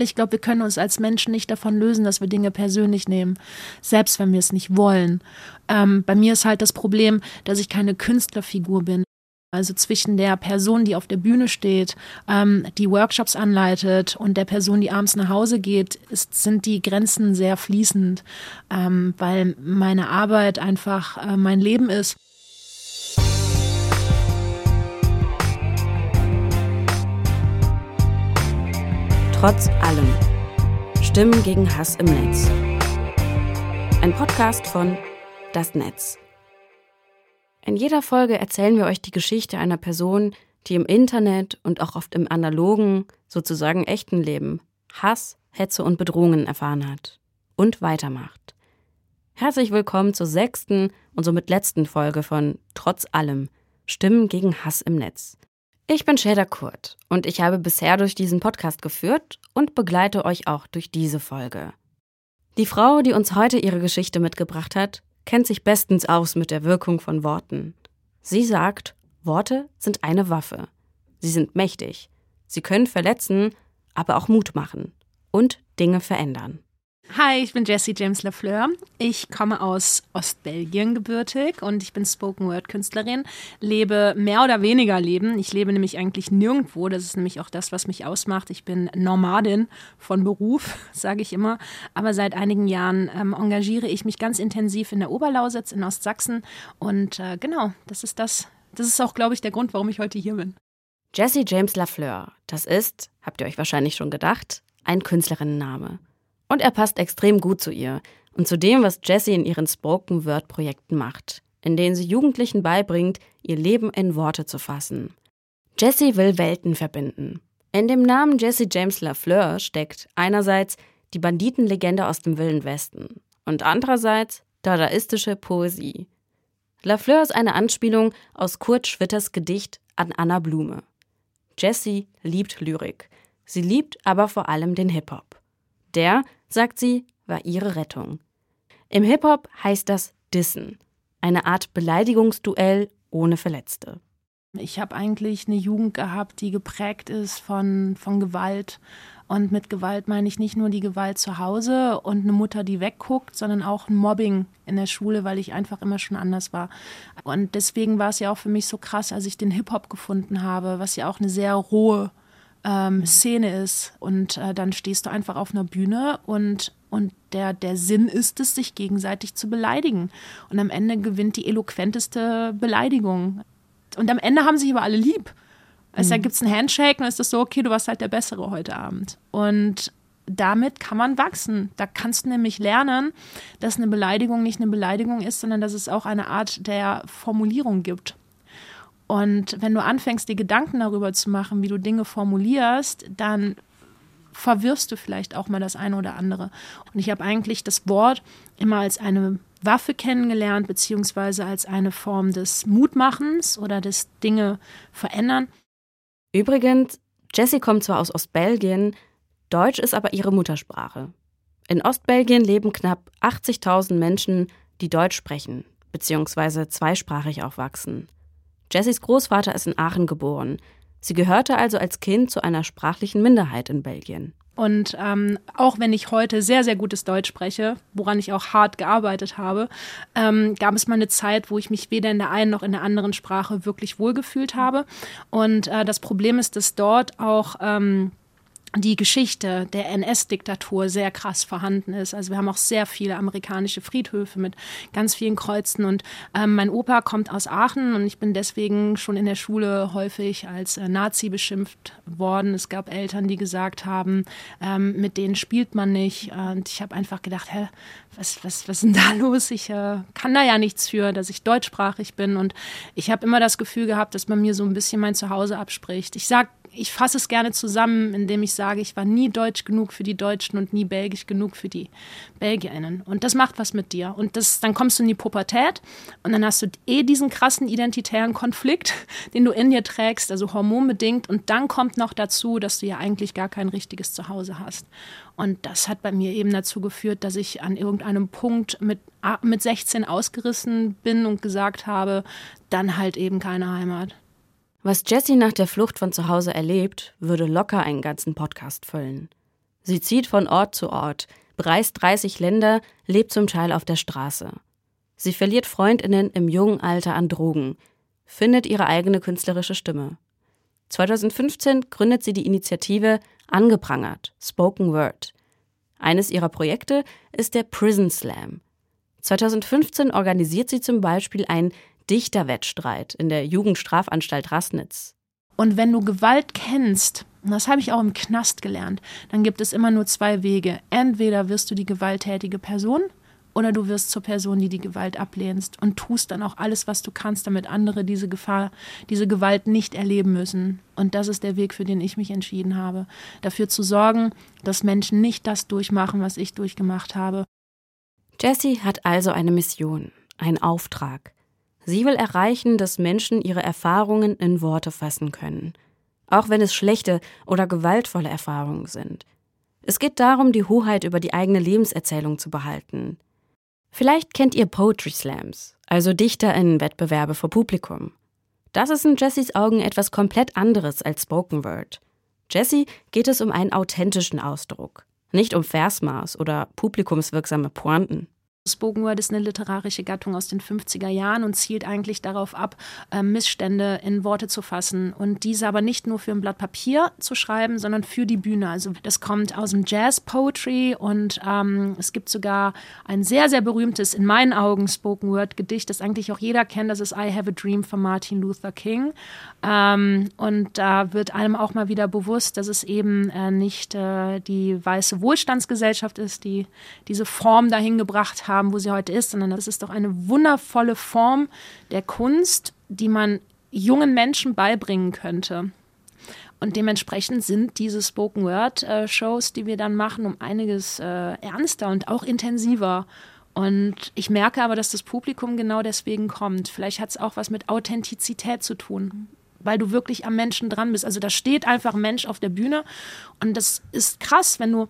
Ich glaube, wir können uns als Menschen nicht davon lösen, dass wir Dinge persönlich nehmen, selbst wenn wir es nicht wollen. Ähm, bei mir ist halt das Problem, dass ich keine Künstlerfigur bin. Also zwischen der Person, die auf der Bühne steht, ähm, die Workshops anleitet und der Person, die abends nach Hause geht, ist, sind die Grenzen sehr fließend, ähm, weil meine Arbeit einfach äh, mein Leben ist. Trotz allem. Stimmen gegen Hass im Netz. Ein Podcast von Das Netz. In jeder Folge erzählen wir euch die Geschichte einer Person, die im Internet und auch oft im analogen, sozusagen echten Leben Hass, Hetze und Bedrohungen erfahren hat und weitermacht. Herzlich willkommen zur sechsten und somit letzten Folge von Trotz allem Stimmen gegen Hass im Netz. Ich bin Shader Kurt und ich habe bisher durch diesen Podcast geführt und begleite euch auch durch diese Folge. Die Frau, die uns heute ihre Geschichte mitgebracht hat, kennt sich bestens aus mit der Wirkung von Worten. Sie sagt, Worte sind eine Waffe. Sie sind mächtig. Sie können verletzen, aber auch Mut machen und Dinge verändern. Hi, ich bin Jessie James Lafleur. Ich komme aus Ostbelgien gebürtig und ich bin Spoken Word Künstlerin, lebe mehr oder weniger Leben. Ich lebe nämlich eigentlich nirgendwo. Das ist nämlich auch das, was mich ausmacht. Ich bin Nomadin von Beruf, sage ich immer. Aber seit einigen Jahren ähm, engagiere ich mich ganz intensiv in der Oberlausitz in Ostsachsen. Und äh, genau, das ist das. Das ist auch, glaube ich, der Grund, warum ich heute hier bin. Jessie James Lafleur, das ist, habt ihr euch wahrscheinlich schon gedacht, ein Künstlerinnenname. Und er passt extrem gut zu ihr und zu dem, was Jessie in ihren Spoken Word Projekten macht, in denen sie Jugendlichen beibringt, ihr Leben in Worte zu fassen. Jessie will Welten verbinden. In dem Namen Jessie James LaFleur steckt einerseits die Banditenlegende aus dem Wilden Westen und andererseits dadaistische Poesie. LaFleur ist eine Anspielung aus Kurt Schwitters Gedicht an Anna Blume. Jessie liebt Lyrik. Sie liebt aber vor allem den Hip-Hop. Der, sagt sie, war ihre Rettung. Im Hip-Hop heißt das Dissen, eine Art Beleidigungsduell ohne Verletzte. Ich habe eigentlich eine Jugend gehabt, die geprägt ist von, von Gewalt. Und mit Gewalt meine ich nicht nur die Gewalt zu Hause und eine Mutter, die wegguckt, sondern auch ein Mobbing in der Schule, weil ich einfach immer schon anders war. Und deswegen war es ja auch für mich so krass, als ich den Hip-Hop gefunden habe, was ja auch eine sehr rohe ähm, Szene ist. Und äh, dann stehst du einfach auf einer Bühne und, und der, der Sinn ist es, sich gegenseitig zu beleidigen. Und am Ende gewinnt die eloquenteste Beleidigung. Und am Ende haben sich aber alle lieb. Also mhm. da gibt es einen Handshake und ist das so, okay, du warst halt der Bessere heute Abend. Und damit kann man wachsen. Da kannst du nämlich lernen, dass eine Beleidigung nicht eine Beleidigung ist, sondern dass es auch eine Art der Formulierung gibt. Und wenn du anfängst, dir Gedanken darüber zu machen, wie du Dinge formulierst, dann verwirrst du vielleicht auch mal das eine oder andere. Und ich habe eigentlich das Wort immer als eine Waffe kennengelernt, beziehungsweise als eine Form des Mutmachens oder des Dinge verändern. Übrigens, Jessie kommt zwar aus Ostbelgien, Deutsch ist aber ihre Muttersprache. In Ostbelgien leben knapp 80.000 Menschen, die Deutsch sprechen, beziehungsweise zweisprachig aufwachsen. Jessys Großvater ist in Aachen geboren. Sie gehörte also als Kind zu einer sprachlichen Minderheit in Belgien. Und ähm, auch wenn ich heute sehr, sehr gutes Deutsch spreche, woran ich auch hart gearbeitet habe, ähm, gab es mal eine Zeit, wo ich mich weder in der einen noch in der anderen Sprache wirklich wohlgefühlt habe. Und äh, das Problem ist, dass dort auch ähm, die Geschichte der NS-Diktatur sehr krass vorhanden ist. Also wir haben auch sehr viele amerikanische Friedhöfe mit ganz vielen Kreuzen. Und ähm, mein Opa kommt aus Aachen und ich bin deswegen schon in der Schule häufig als äh, Nazi beschimpft worden. Es gab Eltern, die gesagt haben, ähm, mit denen spielt man nicht. Und ich habe einfach gedacht, hä, was, was, was ist denn da los? Ich äh, kann da ja nichts für, dass ich deutschsprachig bin. Und ich habe immer das Gefühl gehabt, dass man mir so ein bisschen mein Zuhause abspricht. Ich sage ich fasse es gerne zusammen, indem ich sage, ich war nie deutsch genug für die Deutschen und nie belgisch genug für die Belgierinnen. Und das macht was mit dir. Und das, dann kommst du in die Pubertät und dann hast du eh diesen krassen identitären Konflikt, den du in dir trägst, also hormonbedingt. Und dann kommt noch dazu, dass du ja eigentlich gar kein richtiges Zuhause hast. Und das hat bei mir eben dazu geführt, dass ich an irgendeinem Punkt mit, mit 16 ausgerissen bin und gesagt habe, dann halt eben keine Heimat. Was Jessie nach der Flucht von zu Hause erlebt, würde locker einen ganzen Podcast füllen. Sie zieht von Ort zu Ort, bereist 30 Länder, lebt zum Teil auf der Straße. Sie verliert Freundinnen im jungen Alter an Drogen, findet ihre eigene künstlerische Stimme. 2015 gründet sie die Initiative Angeprangert, Spoken Word. Eines ihrer Projekte ist der Prison Slam. 2015 organisiert sie zum Beispiel einen Dichterwettstreit in der Jugendstrafanstalt Rassnitz. Und wenn du Gewalt kennst, und das habe ich auch im Knast gelernt, dann gibt es immer nur zwei Wege. Entweder wirst du die gewalttätige Person oder du wirst zur Person, die die Gewalt ablehnst und tust dann auch alles, was du kannst, damit andere diese Gefahr, diese Gewalt nicht erleben müssen. Und das ist der Weg, für den ich mich entschieden habe. Dafür zu sorgen, dass Menschen nicht das durchmachen, was ich durchgemacht habe. Jessie hat also eine Mission, einen Auftrag. Sie will erreichen, dass Menschen ihre Erfahrungen in Worte fassen können. Auch wenn es schlechte oder gewaltvolle Erfahrungen sind. Es geht darum, die Hoheit über die eigene Lebenserzählung zu behalten. Vielleicht kennt ihr Poetry Slams, also DichterInnen-Wettbewerbe vor Publikum. Das ist in Jessies Augen etwas komplett anderes als Spoken Word. Jessie geht es um einen authentischen Ausdruck, nicht um Versmaß oder publikumswirksame Pointen. Spoken Word ist eine literarische Gattung aus den 50er Jahren und zielt eigentlich darauf ab, äh, Missstände in Worte zu fassen und diese aber nicht nur für ein Blatt Papier zu schreiben, sondern für die Bühne. Also das kommt aus dem Jazz Poetry und ähm, es gibt sogar ein sehr, sehr berühmtes, in meinen Augen, Spoken Word Gedicht, das eigentlich auch jeder kennt, das ist I Have a Dream von Martin Luther King. Ähm, und da wird einem auch mal wieder bewusst, dass es eben äh, nicht äh, die weiße Wohlstandsgesellschaft ist, die diese Form dahin gebracht hat haben, wo sie heute ist, sondern das ist doch eine wundervolle Form der Kunst, die man jungen Menschen beibringen könnte. Und dementsprechend sind diese Spoken Word äh, die wir dann machen, um einiges äh, ernster und auch intensiver. Und ich merke aber, dass das Publikum genau deswegen kommt. Vielleicht hat es auch was mit Authentizität zu tun, weil du wirklich am Menschen dran bist. Also da steht einfach ein Mensch auf der Bühne und das ist krass, wenn du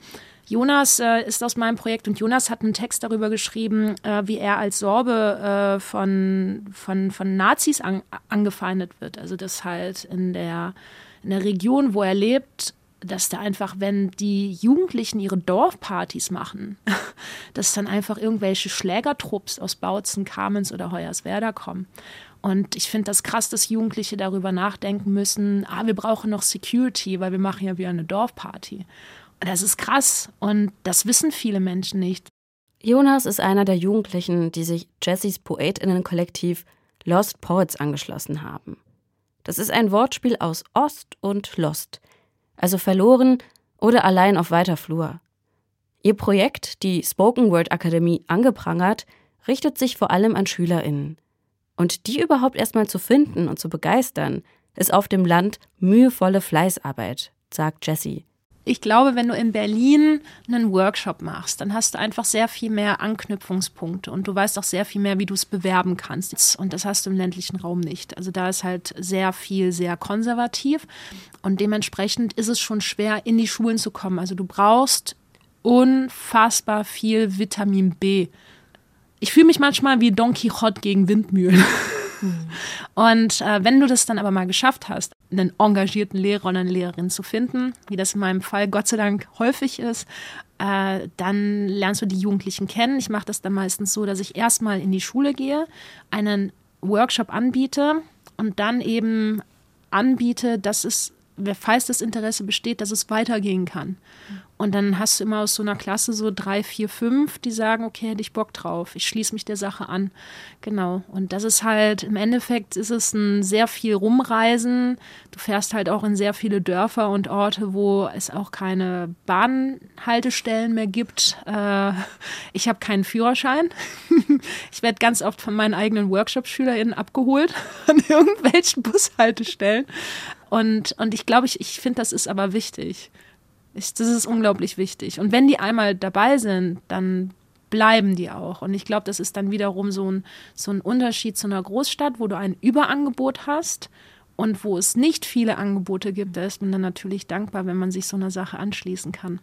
Jonas äh, ist aus meinem Projekt und Jonas hat einen Text darüber geschrieben, äh, wie er als Sorbe äh, von, von, von Nazis an, angefeindet wird. Also das halt in der, in der Region, wo er lebt, dass da einfach, wenn die Jugendlichen ihre Dorfpartys machen, dass dann einfach irgendwelche Schlägertrupps aus Bautzen, Kamenz oder Hoyerswerda kommen. Und ich finde das krass, dass Jugendliche darüber nachdenken müssen, ah, wir brauchen noch Security, weil wir machen ja wieder eine Dorfparty. Das ist krass und das wissen viele Menschen nicht. Jonas ist einer der Jugendlichen, die sich Jessys Poetinnen-Kollektiv Lost Poets angeschlossen haben. Das ist ein Wortspiel aus Ost und Lost, also verloren oder allein auf weiter Flur. Ihr Projekt, die Spoken Word Akademie angeprangert, richtet sich vor allem an SchülerInnen. Und die überhaupt erstmal zu finden und zu begeistern, ist auf dem Land mühevolle Fleißarbeit, sagt Jessie. Ich glaube, wenn du in Berlin einen Workshop machst, dann hast du einfach sehr viel mehr Anknüpfungspunkte und du weißt auch sehr viel mehr, wie du es bewerben kannst. Und das hast du im ländlichen Raum nicht. Also da ist halt sehr viel, sehr konservativ und dementsprechend ist es schon schwer, in die Schulen zu kommen. Also du brauchst unfassbar viel Vitamin B. Ich fühle mich manchmal wie Don Quixote gegen Windmühlen. Und äh, wenn du das dann aber mal geschafft hast, einen engagierten Lehrer oder eine Lehrerin zu finden, wie das in meinem Fall Gott sei Dank häufig ist, äh, dann lernst du die Jugendlichen kennen. Ich mache das dann meistens so, dass ich erstmal in die Schule gehe, einen Workshop anbiete und dann eben anbiete, dass es, falls das Interesse besteht, dass es weitergehen kann. Und dann hast du immer aus so einer Klasse so drei, vier, fünf, die sagen, okay, hätte ich Bock drauf, ich schließe mich der Sache an. Genau. Und das ist halt, im Endeffekt ist es ein sehr viel Rumreisen. Du fährst halt auch in sehr viele Dörfer und Orte, wo es auch keine Bahnhaltestellen mehr gibt. Äh, ich habe keinen Führerschein. ich werde ganz oft von meinen eigenen Workshop-SchülerInnen abgeholt an irgendwelchen Bushaltestellen. Und, und ich glaube, ich, ich finde, das ist aber wichtig. Ich, das ist unglaublich wichtig. Und wenn die einmal dabei sind, dann bleiben die auch. Und ich glaube, das ist dann wiederum so ein, so ein Unterschied zu einer Großstadt, wo du ein Überangebot hast und wo es nicht viele Angebote gibt. Da ist man dann natürlich dankbar, wenn man sich so einer Sache anschließen kann.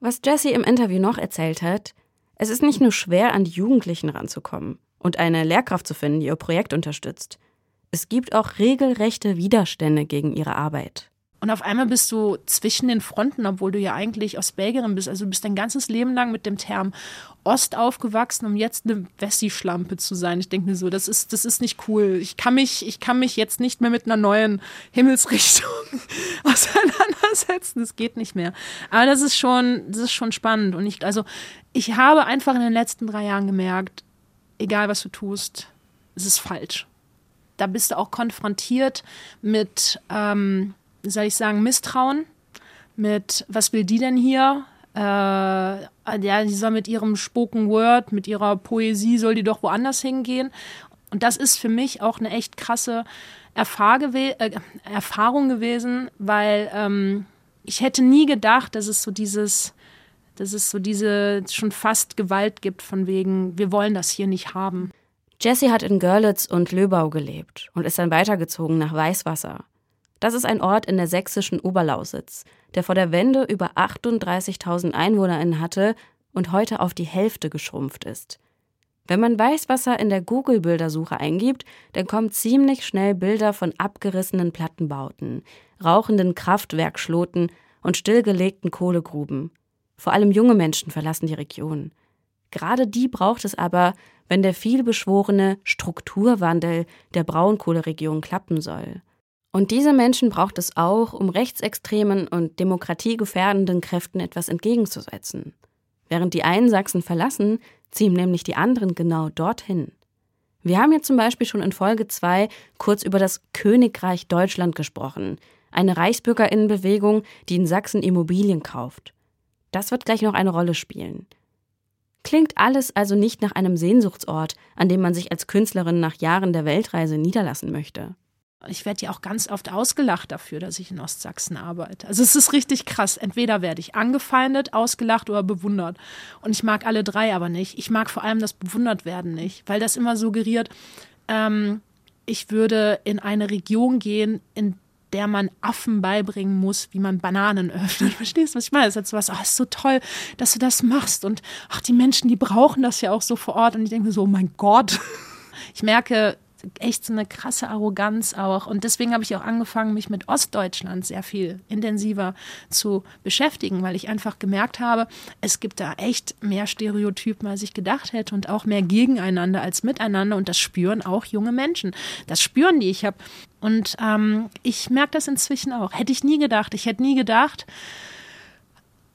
Was Jessie im Interview noch erzählt hat, es ist nicht nur schwer, an die Jugendlichen ranzukommen und eine Lehrkraft zu finden, die ihr Projekt unterstützt. Es gibt auch regelrechte Widerstände gegen ihre Arbeit. Und auf einmal bist du zwischen den Fronten, obwohl du ja eigentlich Ostbelgierin bist. Also du bist dein ganzes Leben lang mit dem Term Ost aufgewachsen, um jetzt eine Wessi-Schlampe zu sein. Ich denke mir so, das ist, das ist nicht cool. Ich kann mich, ich kann mich jetzt nicht mehr mit einer neuen Himmelsrichtung auseinandersetzen. Das geht nicht mehr. Aber das ist schon, das ist schon spannend. Und ich, also, ich habe einfach in den letzten drei Jahren gemerkt, egal was du tust, es ist falsch. Da bist du auch konfrontiert mit, ähm, wie soll ich sagen, Misstrauen, mit, was will die denn hier? Äh, ja, die soll mit ihrem Spoken Word, mit ihrer Poesie, soll die doch woanders hingehen. Und das ist für mich auch eine echt krasse äh, Erfahrung gewesen, weil ähm, ich hätte nie gedacht, dass es so dieses, dass es so diese schon fast Gewalt gibt, von wegen, wir wollen das hier nicht haben. Jessie hat in Görlitz und Löbau gelebt und ist dann weitergezogen nach Weißwasser. Das ist ein Ort in der sächsischen Oberlausitz, der vor der Wende über 38.000 EinwohnerInnen hatte und heute auf die Hälfte geschrumpft ist. Wenn man Weißwasser in der Google-Bildersuche eingibt, dann kommen ziemlich schnell Bilder von abgerissenen Plattenbauten, rauchenden Kraftwerkschloten und stillgelegten Kohlegruben. Vor allem junge Menschen verlassen die Region. Gerade die braucht es aber, wenn der vielbeschworene Strukturwandel der Braunkohleregion klappen soll. Und diese Menschen braucht es auch, um rechtsextremen und demokratiegefährdenden Kräften etwas entgegenzusetzen. Während die einen Sachsen verlassen, ziehen nämlich die anderen genau dorthin. Wir haben ja zum Beispiel schon in Folge 2 kurz über das Königreich Deutschland gesprochen, eine Reichsbürgerinnenbewegung, die in Sachsen Immobilien kauft. Das wird gleich noch eine Rolle spielen. Klingt alles also nicht nach einem Sehnsuchtsort, an dem man sich als Künstlerin nach Jahren der Weltreise niederlassen möchte. Ich werde ja auch ganz oft ausgelacht dafür, dass ich in Ostsachsen arbeite. Also es ist richtig krass. Entweder werde ich angefeindet, ausgelacht oder bewundert. Und ich mag alle drei aber nicht. Ich mag vor allem das bewundert werden nicht, weil das immer suggeriert, ähm, ich würde in eine Region gehen, in der man Affen beibringen muss, wie man Bananen öffnet. Verstehst du, was ich meine? Das ist jetzt was, oh, ist so toll, dass du das machst. Und ach, die Menschen, die brauchen das ja auch so vor Ort. Und ich denke so, oh mein Gott. Ich merke, echt so eine krasse Arroganz auch. Und deswegen habe ich auch angefangen, mich mit Ostdeutschland sehr viel intensiver zu beschäftigen, weil ich einfach gemerkt habe, es gibt da echt mehr Stereotypen, als ich gedacht hätte und auch mehr gegeneinander als miteinander. Und das spüren auch junge Menschen. Das spüren die. Ich habe und ähm, ich merke das inzwischen auch. Hätte ich nie gedacht. Ich hätte nie gedacht,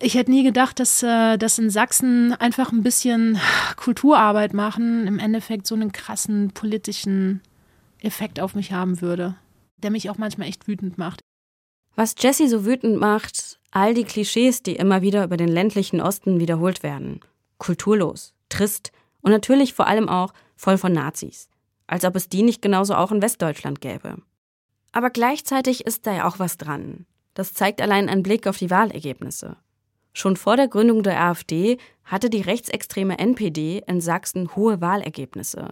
ich hätte nie gedacht, dass, äh, dass in Sachsen einfach ein bisschen Kulturarbeit machen im Endeffekt so einen krassen politischen Effekt auf mich haben würde, der mich auch manchmal echt wütend macht. Was Jessie so wütend macht, all die Klischees, die immer wieder über den ländlichen Osten wiederholt werden. Kulturlos, trist und natürlich vor allem auch voll von Nazis. Als ob es die nicht genauso auch in Westdeutschland gäbe. Aber gleichzeitig ist da ja auch was dran. Das zeigt allein ein Blick auf die Wahlergebnisse. Schon vor der Gründung der AfD hatte die rechtsextreme NPD in Sachsen hohe Wahlergebnisse,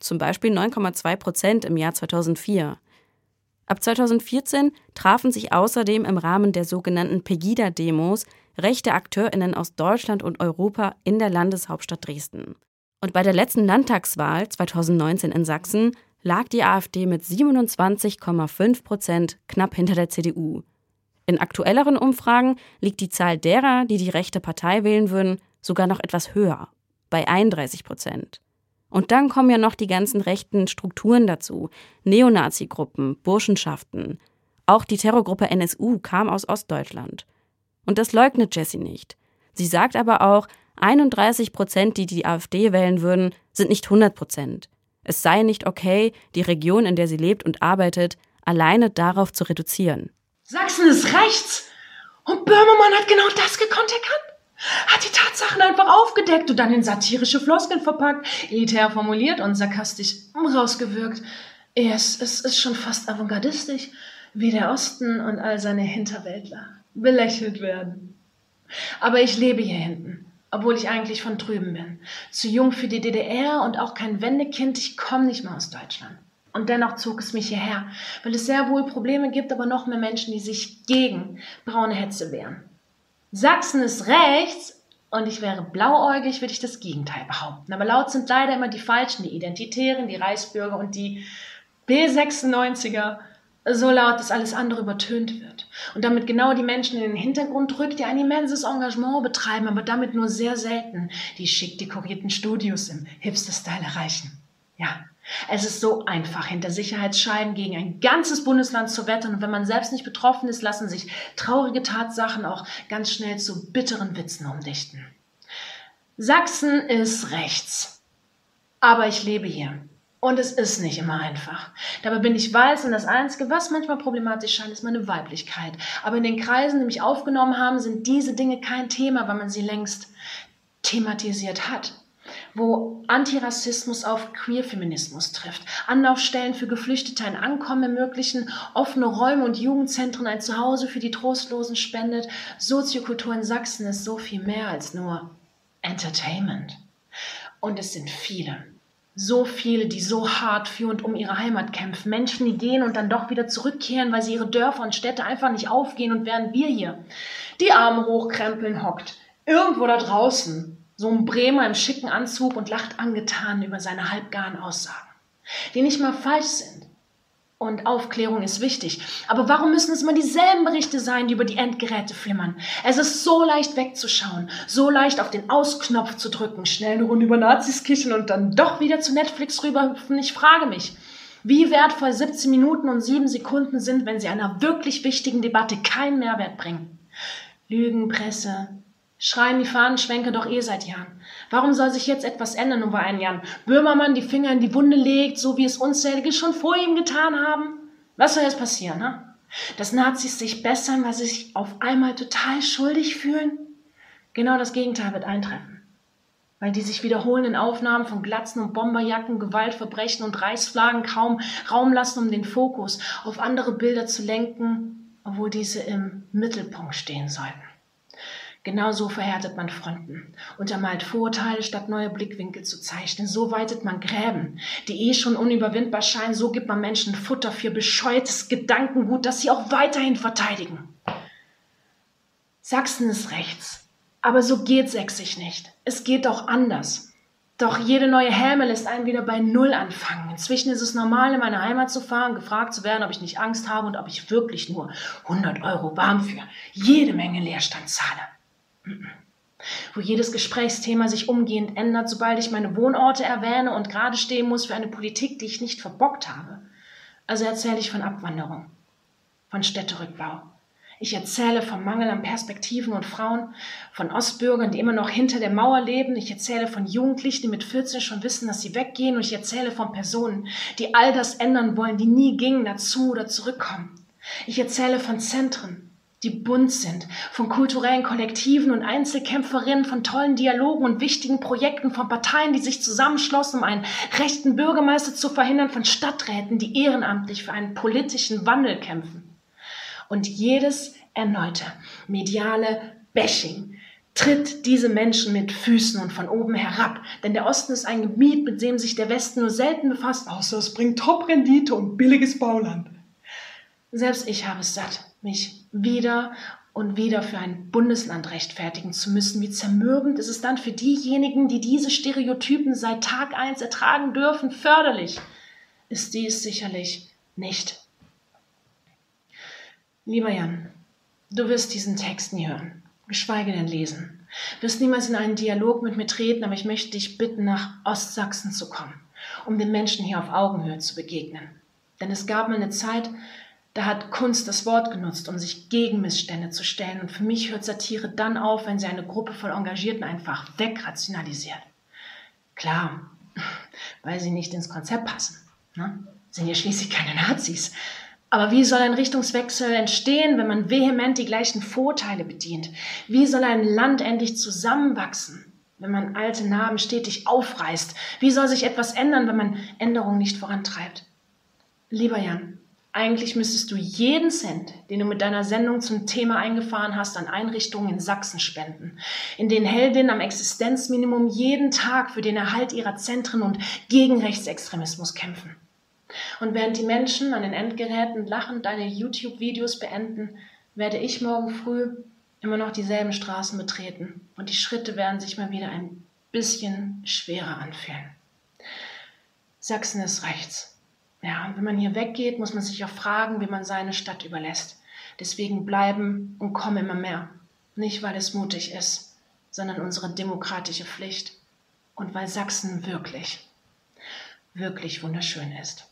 zum Beispiel 9,2 Prozent im Jahr 2004. Ab 2014 trafen sich außerdem im Rahmen der sogenannten Pegida-Demos rechte AkteurInnen aus Deutschland und Europa in der Landeshauptstadt Dresden. Und bei der letzten Landtagswahl 2019 in Sachsen lag die AfD mit 27,5 Prozent knapp hinter der CDU. In aktuelleren Umfragen liegt die Zahl derer, die die rechte Partei wählen würden, sogar noch etwas höher, bei 31 Prozent. Und dann kommen ja noch die ganzen rechten Strukturen dazu, Neonazi-Gruppen, Burschenschaften. Auch die Terrorgruppe NSU kam aus Ostdeutschland. Und das leugnet Jessie nicht. Sie sagt aber auch, 31 Prozent, die die AfD wählen würden, sind nicht 100 Prozent. Es sei nicht okay, die Region, in der sie lebt und arbeitet, alleine darauf zu reduzieren. Sachsen ist rechts. Und Böhmermann hat genau das gekonnt, er kann. Hat die Tatsachen einfach aufgedeckt und dann in satirische Floskeln verpackt, elitär formuliert und sarkastisch rausgewirkt. Es, es ist schon fast avantgardistisch, wie der Osten und all seine Hinterwäldler belächelt werden. Aber ich lebe hier hinten, obwohl ich eigentlich von drüben bin. Zu jung für die DDR und auch kein Wendekind, ich komme nicht mehr aus Deutschland. Und dennoch zog es mich hierher, weil es sehr wohl Probleme gibt, aber noch mehr Menschen, die sich gegen braune Hetze wehren. Sachsen ist rechts und ich wäre blauäugig, würde ich das Gegenteil behaupten. Aber laut sind leider immer die Falschen, die Identitären, die Reichsbürger und die B96er So laut, dass alles andere übertönt wird. Und damit genau die Menschen in den Hintergrund rückt, die ein immenses Engagement betreiben, aber damit nur sehr selten die schick dekorierten Studios im Hipster-Style erreichen. Ja, es ist so einfach, hinter Sicherheitsscheiben gegen ein ganzes Bundesland zu wettern. Und wenn man selbst nicht betroffen ist, lassen sich traurige Tatsachen auch ganz schnell zu bitteren Witzen umdichten. Sachsen ist rechts. Aber ich lebe hier. Und es ist nicht immer einfach. Dabei bin ich weiß und das Einzige, was manchmal problematisch scheint, ist meine Weiblichkeit. Aber in den Kreisen, die mich aufgenommen haben, sind diese Dinge kein Thema, weil man sie längst thematisiert hat. Wo Antirassismus auf Queerfeminismus trifft, Anlaufstellen für Geflüchtete ein Ankommen ermöglichen, offene Räume und Jugendzentren ein Zuhause für die Trostlosen spendet. Soziokultur in Sachsen ist so viel mehr als nur Entertainment. Und es sind viele so viele, die so hart für und um ihre Heimat kämpfen. Menschen, die gehen und dann doch wieder zurückkehren, weil sie ihre Dörfer und Städte einfach nicht aufgehen und während wir hier die Arme hochkrempeln hockt. Irgendwo da draußen. So ein Bremer im schicken Anzug und lacht angetan über seine halbgaren Aussagen. Die nicht mal falsch sind. Und Aufklärung ist wichtig. Aber warum müssen es immer dieselben Berichte sein, die über die Endgeräte flimmern? Es ist so leicht wegzuschauen, so leicht auf den Ausknopf zu drücken, schnell eine Runde über Nazis kichern und dann doch wieder zu Netflix rüberhüpfen. Ich frage mich, wie wertvoll 17 Minuten und 7 Sekunden sind, wenn sie einer wirklich wichtigen Debatte keinen Mehrwert bringen. Lügenpresse, schreien die Fahnenschwenker doch eh seit Jahren. Warum soll sich jetzt etwas ändern, nur weil ein Jan Böhmermann die Finger in die Wunde legt, so wie es Unzählige schon vor ihm getan haben? Was soll jetzt passieren, ne? Dass Nazis sich bessern, weil sie sich auf einmal total schuldig fühlen? Genau das Gegenteil wird eintreffen. Weil die sich wiederholenden Aufnahmen von Glatzen und Bomberjacken, Gewaltverbrechen und Reichsflaggen kaum Raum lassen, um den Fokus auf andere Bilder zu lenken, obwohl diese im Mittelpunkt stehen sollten. Genauso verhärtet man Fronten, untermalt Vorurteile, statt neue Blickwinkel zu zeichnen. So weitet man Gräben, die eh schon unüberwindbar scheinen. So gibt man Menschen Futter für bescheuertes Gedankengut, das sie auch weiterhin verteidigen. Sachsen ist rechts, aber so geht Sächsisch nicht. Es geht auch anders. Doch jede neue Häme lässt einen wieder bei Null anfangen. Inzwischen ist es normal, in meine Heimat zu fahren, gefragt zu werden, ob ich nicht Angst habe und ob ich wirklich nur 100 Euro warm für jede Menge Leerstand zahle wo jedes Gesprächsthema sich umgehend ändert, sobald ich meine Wohnorte erwähne und gerade stehen muss für eine Politik, die ich nicht verbockt habe. Also erzähle ich von Abwanderung, von Städterückbau. Ich erzähle vom Mangel an Perspektiven und Frauen, von Ostbürgern, die immer noch hinter der Mauer leben. Ich erzähle von Jugendlichen, die mit 14 schon wissen, dass sie weggehen. Und ich erzähle von Personen, die all das ändern wollen, die nie gingen, dazu oder zurückkommen. Ich erzähle von Zentren, die bunt sind, von kulturellen Kollektiven und Einzelkämpferinnen, von tollen Dialogen und wichtigen Projekten, von Parteien, die sich zusammenschlossen, um einen rechten Bürgermeister zu verhindern, von Stadträten, die ehrenamtlich für einen politischen Wandel kämpfen. Und jedes erneute mediale Bashing tritt diese Menschen mit Füßen und von oben herab. Denn der Osten ist ein Gebiet, mit dem sich der Westen nur selten befasst, außer es bringt Top-Rendite und billiges Bauland. Selbst ich habe es satt mich wieder und wieder für ein Bundesland rechtfertigen zu müssen. Wie zermürbend ist es dann für diejenigen, die diese Stereotypen seit Tag eins ertragen dürfen, förderlich ist dies sicherlich nicht. Lieber Jan, du wirst diesen Text nie hören, geschweige denn lesen. Du wirst niemals in einen Dialog mit mir treten, aber ich möchte dich bitten, nach Ostsachsen zu kommen, um den Menschen hier auf Augenhöhe zu begegnen. Denn es gab mal eine Zeit, da hat Kunst das Wort genutzt, um sich gegen Missstände zu stellen. Und für mich hört Satire dann auf, wenn sie eine Gruppe von Engagierten einfach wegrationalisiert. Klar, weil sie nicht ins Konzept passen. Ne? Sind ja schließlich keine Nazis. Aber wie soll ein Richtungswechsel entstehen, wenn man vehement die gleichen Vorteile bedient? Wie soll ein Land endlich zusammenwachsen, wenn man alte Narben stetig aufreißt? Wie soll sich etwas ändern, wenn man Änderungen nicht vorantreibt? Lieber Jan, eigentlich müsstest du jeden Cent, den du mit deiner Sendung zum Thema eingefahren hast, an Einrichtungen in Sachsen spenden, in denen Heldinnen am Existenzminimum jeden Tag für den Erhalt ihrer Zentren und gegen Rechtsextremismus kämpfen. Und während die Menschen an den Endgeräten lachend deine YouTube-Videos beenden, werde ich morgen früh immer noch dieselben Straßen betreten und die Schritte werden sich mal wieder ein bisschen schwerer anfühlen. Sachsen ist rechts Ja, wenn man hier weggeht, muss man sich auch fragen, wie man seine Stadt überlässt. Deswegen bleiben und kommen immer mehr. Nicht, weil es mutig ist, sondern unsere demokratische Pflicht. Und weil Sachsen wirklich, wirklich wunderschön ist.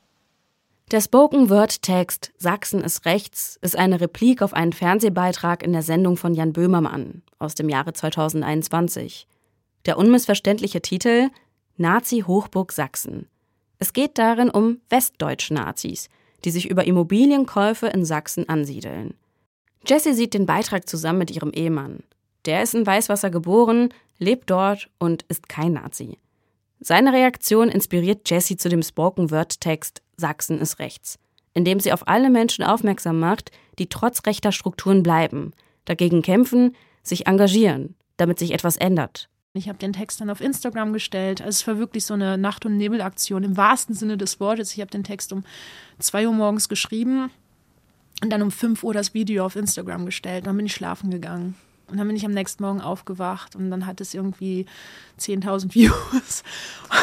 Der Spoken-Word-Text Sachsen ist rechts ist eine Replik auf einen Fernsehbeitrag in der Sendung von Jan Böhmermann aus dem Jahre 2021. Der unmissverständliche Titel Nazi-Hochburg Sachsen. Es geht darin um westdeutsche Nazis, die sich über Immobilienkäufe in Sachsen ansiedeln. Jessie sieht den Beitrag zusammen mit ihrem Ehemann. Der ist in Weißwasser geboren, lebt dort und ist kein Nazi. Seine Reaktion inspiriert Jessie zu dem Spoken-Word-Text Sachsen ist rechts, indem sie auf alle Menschen aufmerksam macht, die trotz rechter Strukturen bleiben, dagegen kämpfen, sich engagieren, damit sich etwas ändert. Ich habe den Text dann auf Instagram gestellt. Also es war wirklich so eine Nacht- und Nebelaktion im wahrsten Sinne des Wortes. Ich habe den Text um 2 Uhr morgens geschrieben und dann um 5 Uhr das Video auf Instagram gestellt. Dann bin ich schlafen gegangen. Und dann bin ich am nächsten Morgen aufgewacht und dann hat es irgendwie 10.000 Views.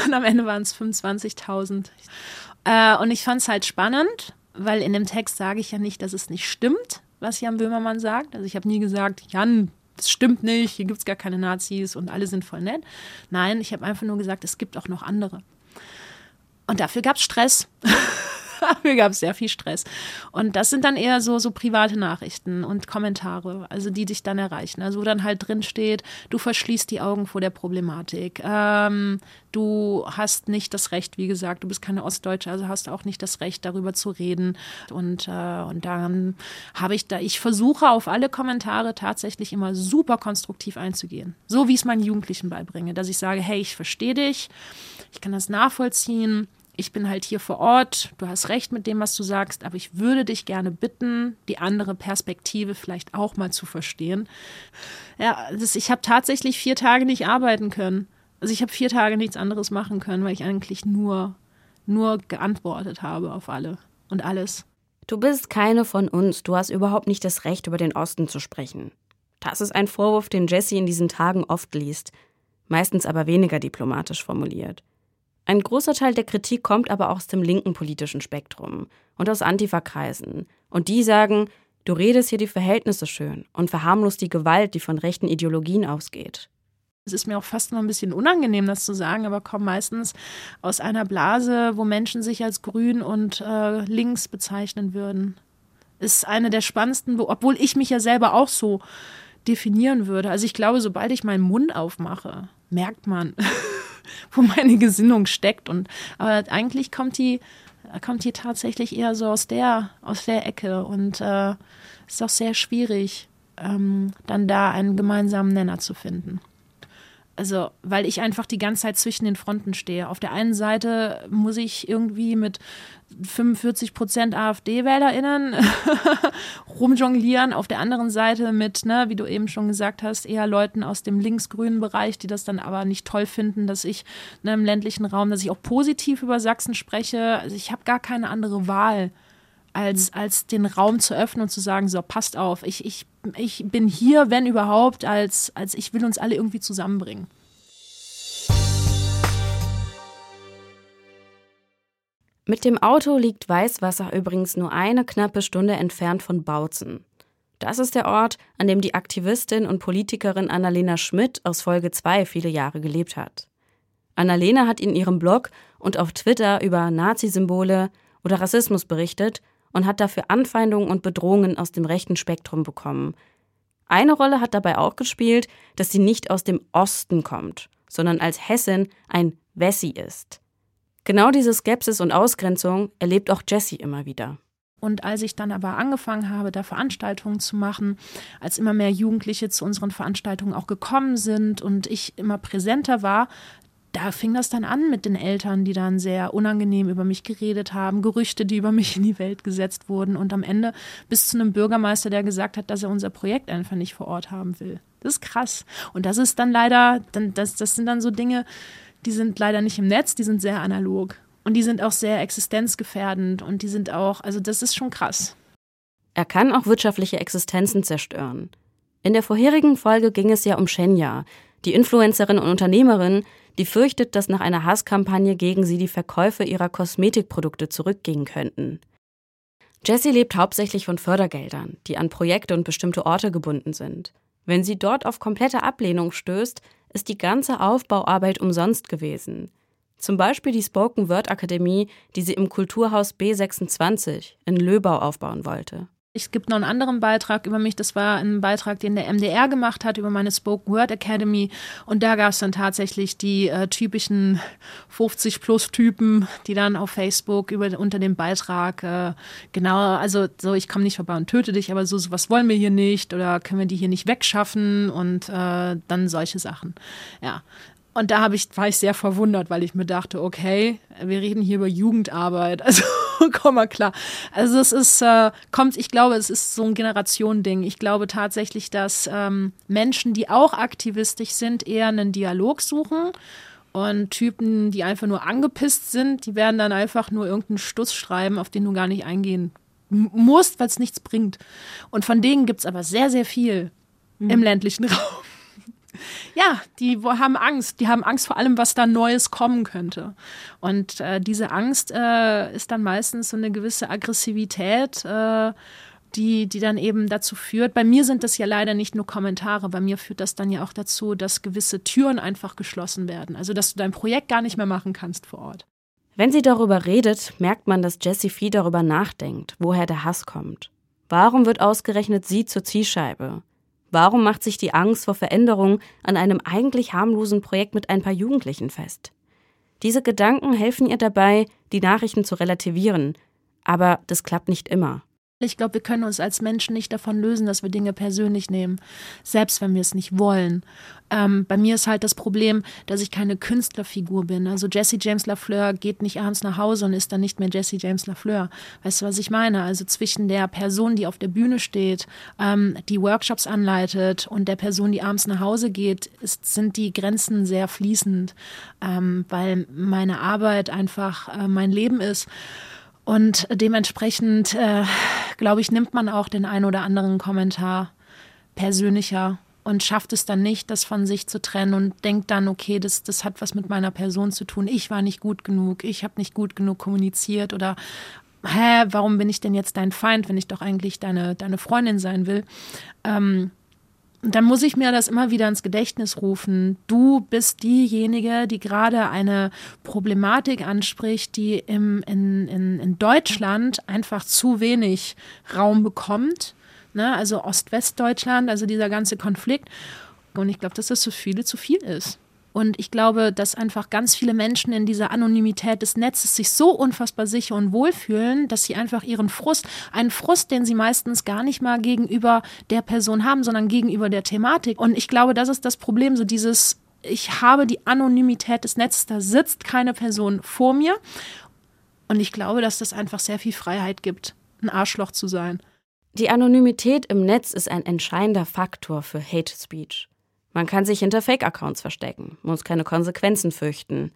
Und am Ende waren es 25.000. Äh, und ich fand es halt spannend, weil in dem Text sage ich ja nicht, dass es nicht stimmt, was Jan Böhmermann sagt. Also ich habe nie gesagt, Jan, das stimmt nicht, hier gibt es gar keine Nazis und alle sind voll nett. Nein, ich habe einfach nur gesagt, es gibt auch noch andere. Und dafür gab es Stress. Dafür gab es sehr viel Stress. Und das sind dann eher so, so private Nachrichten und Kommentare, also die dich dann erreichen. Also wo dann halt drin steht, du verschließt die Augen vor der Problematik. Ähm, du hast nicht das Recht, wie gesagt, du bist keine Ostdeutsche, also hast auch nicht das Recht, darüber zu reden. Und, äh, und dann habe ich da, ich versuche auf alle Kommentare tatsächlich immer super konstruktiv einzugehen. So wie ich es meinen Jugendlichen beibringe, dass ich sage, hey, ich verstehe dich, ich kann das nachvollziehen ich bin halt hier vor Ort, du hast recht mit dem, was du sagst, aber ich würde dich gerne bitten, die andere Perspektive vielleicht auch mal zu verstehen. Ja, das, ich habe tatsächlich vier Tage nicht arbeiten können. Also ich habe vier Tage nichts anderes machen können, weil ich eigentlich nur, nur geantwortet habe auf alle und alles. Du bist keine von uns, du hast überhaupt nicht das Recht, über den Osten zu sprechen. Das ist ein Vorwurf, den Jesse in diesen Tagen oft liest, meistens aber weniger diplomatisch formuliert. Ein großer Teil der Kritik kommt aber aus dem linken politischen Spektrum und aus Antifa-Kreisen. Und die sagen, du redest hier die Verhältnisse schön und verharmlost die Gewalt, die von rechten Ideologien ausgeht. Es ist mir auch fast noch ein bisschen unangenehm, das zu sagen, aber komme meistens aus einer Blase, wo Menschen sich als grün und äh, links bezeichnen würden. Ist eine der spannendsten, obwohl ich mich ja selber auch so definieren würde. Also ich glaube, sobald ich meinen Mund aufmache, merkt man, wo meine Gesinnung steckt. Und aber eigentlich kommt die, kommt die tatsächlich eher so aus der, aus der Ecke. Und äh, ist auch sehr schwierig, ähm, dann da einen gemeinsamen Nenner zu finden. Also, weil ich einfach die ganze Zeit zwischen den Fronten stehe. Auf der einen Seite muss ich irgendwie mit 45 Prozent AfD-WählerInnen rumjonglieren, auf der anderen Seite mit, ne, wie du eben schon gesagt hast, eher Leuten aus dem linksgrünen Bereich, die das dann aber nicht toll finden, dass ich ne, im ländlichen Raum, dass ich auch positiv über Sachsen spreche. Also ich habe gar keine andere Wahl als, als den Raum zu öffnen und zu sagen, so, passt auf, ich, ich, ich bin hier, wenn überhaupt, als, als ich will uns alle irgendwie zusammenbringen. Mit dem Auto liegt Weißwasser übrigens nur eine knappe Stunde entfernt von Bautzen. Das ist der Ort, an dem die Aktivistin und Politikerin Annalena Schmidt aus Folge 2 viele Jahre gelebt hat. Annalena hat in ihrem Blog und auf Twitter über Nazi-Symbole oder Rassismus berichtet und hat dafür Anfeindungen und Bedrohungen aus dem rechten Spektrum bekommen. Eine Rolle hat dabei auch gespielt, dass sie nicht aus dem Osten kommt, sondern als Hessin ein Wessi ist. Genau diese Skepsis und Ausgrenzung erlebt auch Jessie immer wieder. Und als ich dann aber angefangen habe, da Veranstaltungen zu machen, als immer mehr Jugendliche zu unseren Veranstaltungen auch gekommen sind und ich immer präsenter war, da fing das dann an mit den Eltern, die dann sehr unangenehm über mich geredet haben, Gerüchte, die über mich in die Welt gesetzt wurden und am Ende bis zu einem Bürgermeister, der gesagt hat, dass er unser Projekt einfach nicht vor Ort haben will. Das ist krass. Und das ist dann leider, dann, das, das sind dann so Dinge, die sind leider nicht im Netz, die sind sehr analog. Und die sind auch sehr existenzgefährdend und die sind auch, also das ist schon krass. Er kann auch wirtschaftliche Existenzen zerstören. In der vorherigen Folge ging es ja um Shenya, die Influencerin und Unternehmerin, die fürchtet, dass nach einer Hasskampagne gegen sie die Verkäufe ihrer Kosmetikprodukte zurückgehen könnten. Jessie lebt hauptsächlich von Fördergeldern, die an Projekte und bestimmte Orte gebunden sind. Wenn sie dort auf komplette Ablehnung stößt, ist die ganze Aufbauarbeit umsonst gewesen. Zum Beispiel die Spoken Word Akademie, die sie im Kulturhaus B26 in Löbau aufbauen wollte. Es gibt noch einen anderen Beitrag über mich. Das war ein Beitrag, den der MDR gemacht hat über meine Spoken Word Academy. Und da gab es dann tatsächlich die äh, typischen 50-plus-Typen, die dann auf Facebook über, unter dem Beitrag äh, genau, also so, ich komme nicht vorbei und töte dich, aber so, so was wollen wir hier nicht oder können wir die hier nicht wegschaffen und äh, dann solche Sachen. Ja, und da ich, war ich sehr verwundert, weil ich mir dachte, okay, wir reden hier über Jugendarbeit. Also komm mal klar. Also es ist, äh, kommt, ich glaube, es ist so ein Generationending. Ich glaube tatsächlich, dass ähm, Menschen, die auch aktivistisch sind, eher einen Dialog suchen. Und Typen, die einfach nur angepisst sind, die werden dann einfach nur irgendeinen Stuss schreiben, auf den du gar nicht eingehen musst, weil es nichts bringt. Und von denen gibt es aber sehr, sehr viel mhm. im ländlichen Raum ja, die haben Angst. Die haben Angst vor allem, was da Neues kommen könnte. Und äh, diese Angst äh, ist dann meistens so eine gewisse Aggressivität, äh, die, die dann eben dazu führt. Bei mir sind das ja leider nicht nur Kommentare. Bei mir führt das dann ja auch dazu, dass gewisse Türen einfach geschlossen werden. Also, dass du dein Projekt gar nicht mehr machen kannst vor Ort. Wenn sie darüber redet, merkt man, dass Jessie viel darüber nachdenkt, woher der Hass kommt. Warum wird ausgerechnet sie zur Zielscheibe? Warum macht sich die Angst vor Veränderung an einem eigentlich harmlosen Projekt mit ein paar Jugendlichen fest? Diese Gedanken helfen ihr dabei, die Nachrichten zu relativieren, aber das klappt nicht immer. Ich glaube, wir können uns als Menschen nicht davon lösen, dass wir Dinge persönlich nehmen, selbst wenn wir es nicht wollen. Ähm, bei mir ist halt das Problem, dass ich keine Künstlerfigur bin. Also Jesse James Lafleur geht nicht abends nach Hause und ist dann nicht mehr Jesse James Lafleur. Weißt du, was ich meine? Also zwischen der Person, die auf der Bühne steht, ähm, die Workshops anleitet und der Person, die abends nach Hause geht, ist, sind die Grenzen sehr fließend, ähm, weil meine Arbeit einfach äh, mein Leben ist. Und dementsprechend, äh, glaube ich, nimmt man auch den einen oder anderen Kommentar persönlicher und schafft es dann nicht, das von sich zu trennen und denkt dann, okay, das, das hat was mit meiner Person zu tun. Ich war nicht gut genug, ich habe nicht gut genug kommuniziert oder hä, warum bin ich denn jetzt dein Feind, wenn ich doch eigentlich deine, deine Freundin sein will? Ähm, und dann muss ich mir das immer wieder ins Gedächtnis rufen. Du bist diejenige, die gerade eine Problematik anspricht, die im, in, in, in Deutschland einfach zu wenig Raum bekommt. Ne? Also Ost-West-Deutschland, also dieser ganze Konflikt. Und ich glaube, dass das für viele zu viel ist. Und ich glaube, dass einfach ganz viele Menschen in dieser Anonymität des Netzes sich so unfassbar sicher und wohl fühlen, dass sie einfach ihren Frust, einen Frust, den sie meistens gar nicht mal gegenüber der Person haben, sondern gegenüber der Thematik. Und ich glaube, das ist das Problem, so dieses, ich habe die Anonymität des Netzes, da sitzt keine Person vor mir. Und ich glaube, dass das einfach sehr viel Freiheit gibt, ein Arschloch zu sein. Die Anonymität im Netz ist ein entscheidender Faktor für Hate Speech. Man kann sich hinter Fake-Accounts verstecken, muss keine Konsequenzen fürchten.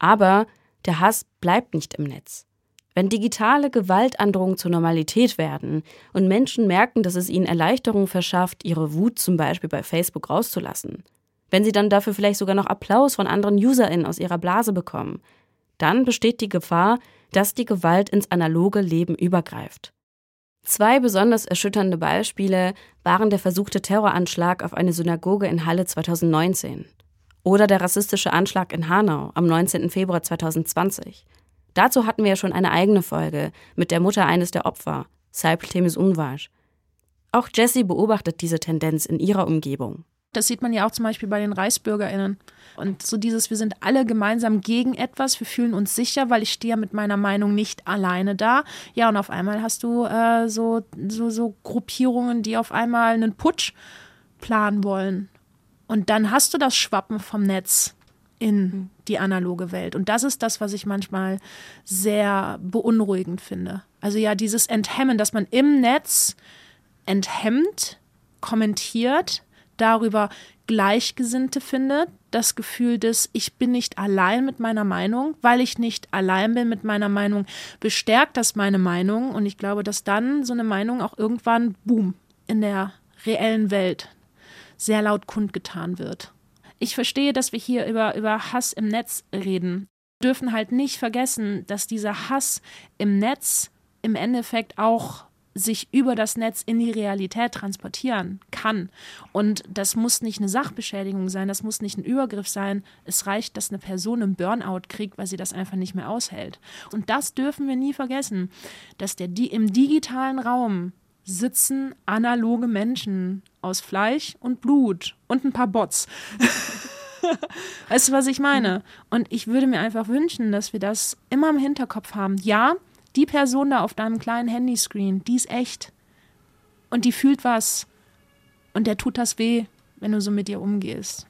Aber der Hass bleibt nicht im Netz. Wenn digitale Gewaltandrohungen zur Normalität werden und Menschen merken, dass es ihnen Erleichterung verschafft, ihre Wut zum Beispiel bei Facebook rauszulassen, wenn sie dann dafür vielleicht sogar noch Applaus von anderen UserInnen aus ihrer Blase bekommen, dann besteht die Gefahr, dass die Gewalt ins analoge Leben übergreift. Zwei besonders erschütternde Beispiele waren der versuchte Terroranschlag auf eine Synagoge in Halle 2019 oder der rassistische Anschlag in Hanau am 19. Februar 2020. Dazu hatten wir ja schon eine eigene Folge mit der Mutter eines der Opfer, Saib Temis Unwasch. Auch Jessie beobachtet diese Tendenz in ihrer Umgebung. Das sieht man ja auch zum Beispiel bei den ReichsbürgerInnen. Und so dieses, wir sind alle gemeinsam gegen etwas, wir fühlen uns sicher, weil ich stehe ja mit meiner Meinung nicht alleine da. Ja, und auf einmal hast du äh, so, so, so Gruppierungen, die auf einmal einen Putsch planen wollen. Und dann hast du das Schwappen vom Netz in die analoge Welt. Und das ist das, was ich manchmal sehr beunruhigend finde. Also ja, dieses Enthemmen, dass man im Netz enthemmt, kommentiert, darüber Gleichgesinnte findet, das Gefühl des, ich bin nicht allein mit meiner Meinung, weil ich nicht allein bin mit meiner Meinung, bestärkt das meine Meinung und ich glaube, dass dann so eine Meinung auch irgendwann, boom, in der reellen Welt sehr laut kundgetan wird. ich verstehe, dass wir hier über, über Hass im Netz reden. Wir dürfen halt nicht vergessen, dass dieser Hass im Netz im Endeffekt auch sich über das Netz in die Realität transportieren kann. Und das muss nicht eine Sachbeschädigung sein, das muss nicht ein Übergriff sein. Es reicht, dass eine Person einen Burnout kriegt, weil sie das einfach nicht mehr aushält. Und das dürfen wir nie vergessen, dass der, die, im digitalen Raum sitzen analoge Menschen aus Fleisch und Blut und ein paar Bots. weißt du, was ich meine? Und ich würde mir einfach wünschen, dass wir das immer im Hinterkopf haben. Ja, die Person da auf deinem kleinen Handyscreen, die ist echt. Und die fühlt was. Und der tut das weh, wenn du so mit ihr umgehst.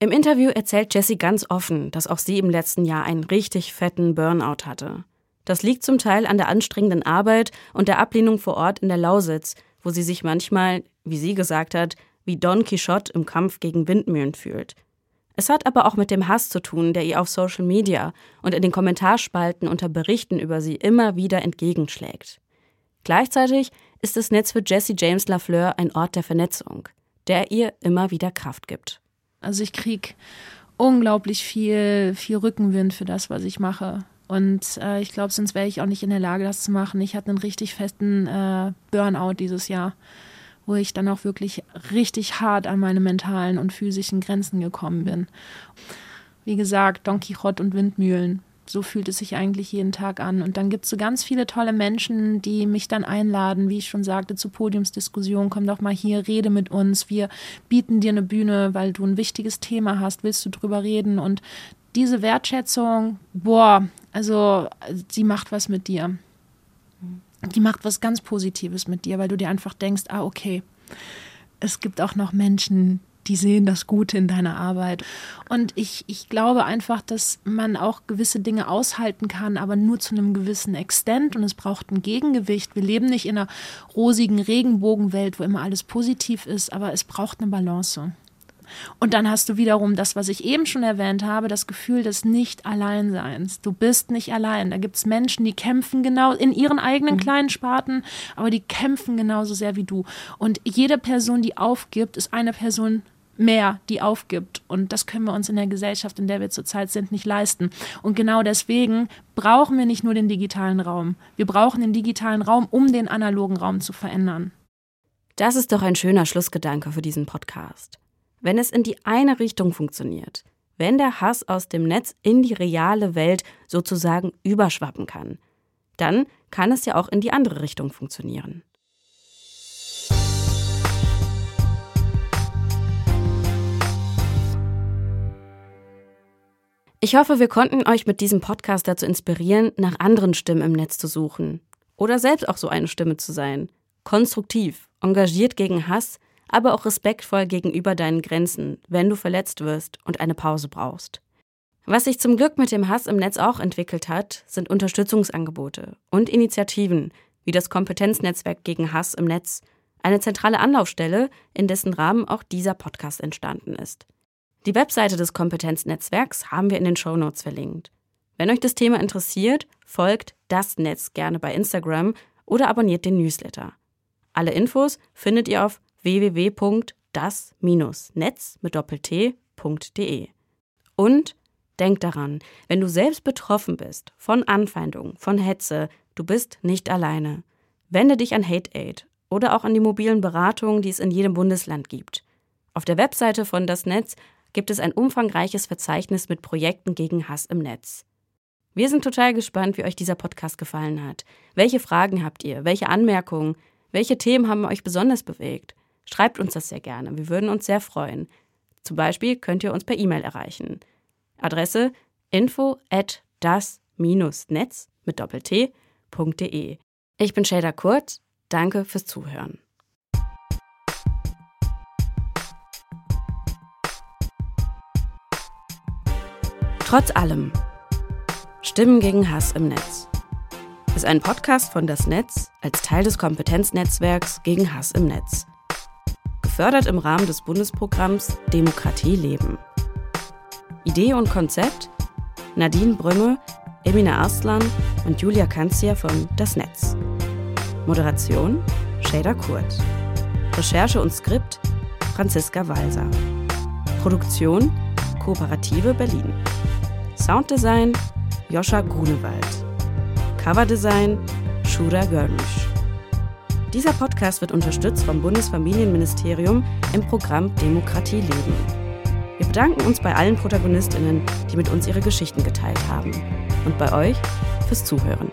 Im Interview erzählt Jessie ganz offen, dass auch sie im letzten Jahr einen richtig fetten Burnout hatte. Das liegt zum Teil an der anstrengenden Arbeit und der Ablehnung vor Ort in der Lausitz, wo sie sich manchmal, wie sie gesagt hat, wie Don Quixote im Kampf gegen Windmühlen fühlt. Es hat aber auch mit dem Hass zu tun, der ihr auf Social Media und in den Kommentarspalten unter Berichten über sie immer wieder entgegenschlägt. Gleichzeitig ist das Netz für Jesse James Lafleur ein Ort der Vernetzung, der ihr immer wieder Kraft gibt. Also ich krieg unglaublich viel, viel Rückenwind für das, was ich mache. Und äh, ich glaube, sonst wäre ich auch nicht in der Lage, das zu machen. Ich hatte einen richtig festen äh, Burnout dieses Jahr wo ich dann auch wirklich richtig hart an meine mentalen und physischen Grenzen gekommen bin. Wie gesagt, Don Quixote und Windmühlen. So fühlt es sich eigentlich jeden Tag an. Und dann gibt es so ganz viele tolle Menschen, die mich dann einladen, wie ich schon sagte, zu Podiumsdiskussionen. Komm doch mal hier, rede mit uns. Wir bieten dir eine Bühne, weil du ein wichtiges Thema hast. Willst du drüber reden? Und diese Wertschätzung, boah, also sie macht was mit dir die macht was ganz Positives mit dir, weil du dir einfach denkst, ah, okay, es gibt auch noch Menschen, die sehen das Gute in deiner Arbeit. Und ich, ich glaube einfach, dass man auch gewisse Dinge aushalten kann, aber nur zu einem gewissen Extent und es braucht ein Gegengewicht. Wir leben nicht in einer rosigen Regenbogenwelt, wo immer alles positiv ist, aber es braucht eine Balance. Und dann hast du wiederum das, was ich eben schon erwähnt habe, das Gefühl des Nicht-Alleinseins. Du bist nicht allein. Da gibt es Menschen, die kämpfen genau in ihren eigenen mhm. kleinen Sparten, aber die kämpfen genauso sehr wie du. Und jede Person, die aufgibt, ist eine Person mehr, die aufgibt. Und das können wir uns in der Gesellschaft, in der wir zurzeit sind, nicht leisten. Und genau deswegen brauchen wir nicht nur den digitalen Raum. Wir brauchen den digitalen Raum, um den analogen Raum zu verändern. Das ist doch ein schöner Schlussgedanke für diesen Podcast wenn es in die eine Richtung funktioniert, wenn der Hass aus dem Netz in die reale Welt sozusagen überschwappen kann, dann kann es ja auch in die andere Richtung funktionieren. Ich hoffe, wir konnten euch mit diesem Podcast dazu inspirieren, nach anderen Stimmen im Netz zu suchen. Oder selbst auch so eine Stimme zu sein. Konstruktiv, engagiert gegen Hass aber auch respektvoll gegenüber deinen Grenzen, wenn du verletzt wirst und eine Pause brauchst. Was sich zum Glück mit dem Hass im Netz auch entwickelt hat, sind Unterstützungsangebote und Initiativen wie das Kompetenznetzwerk gegen Hass im Netz, eine zentrale Anlaufstelle, in dessen Rahmen auch dieser Podcast entstanden ist. Die Webseite des Kompetenznetzwerks haben wir in den Shownotes verlinkt. Wenn euch das Thema interessiert, folgt das Netz gerne bei Instagram oder abonniert den Newsletter. Alle Infos findet ihr auf www.das-netz mit doppelt-t.de. Und denk daran, wenn du selbst betroffen bist von Anfeindung, von Hetze, du bist nicht alleine. Wende dich an Hate Aid oder auch an die mobilen Beratungen, die es in jedem Bundesland gibt. Auf der Webseite von Das Netz gibt es ein umfangreiches Verzeichnis mit Projekten gegen Hass im Netz. Wir sind total gespannt, wie euch dieser Podcast gefallen hat. Welche Fragen habt ihr? Welche Anmerkungen? Welche Themen haben euch besonders bewegt? Schreibt uns das sehr gerne. Wir würden uns sehr freuen. Zum Beispiel könnt ihr uns per E-Mail erreichen. Adresse info at das-netz mit doppelt-t.de. Ich bin Shader Kurt. Danke fürs Zuhören. Trotz allem. Stimmen gegen Hass im Netz. Ist ein Podcast von Das Netz als Teil des Kompetenznetzwerks gegen Hass im Netz gefördert im Rahmen des Bundesprogramms Demokratie leben. Idee und Konzept Nadine Brümme, Emina Arslan und Julia Kanzier von Das Netz. Moderation Shader Kurt. Recherche und Skript Franziska Walser. Produktion Kooperative Berlin. Sounddesign Joscha Grunewald. Coverdesign Shura Görmisch. Dieser Podcast wird unterstützt vom Bundesfamilienministerium im Programm Demokratie leben. Wir bedanken uns bei allen Protagonistinnen, die mit uns ihre Geschichten geteilt haben. Und bei euch fürs Zuhören.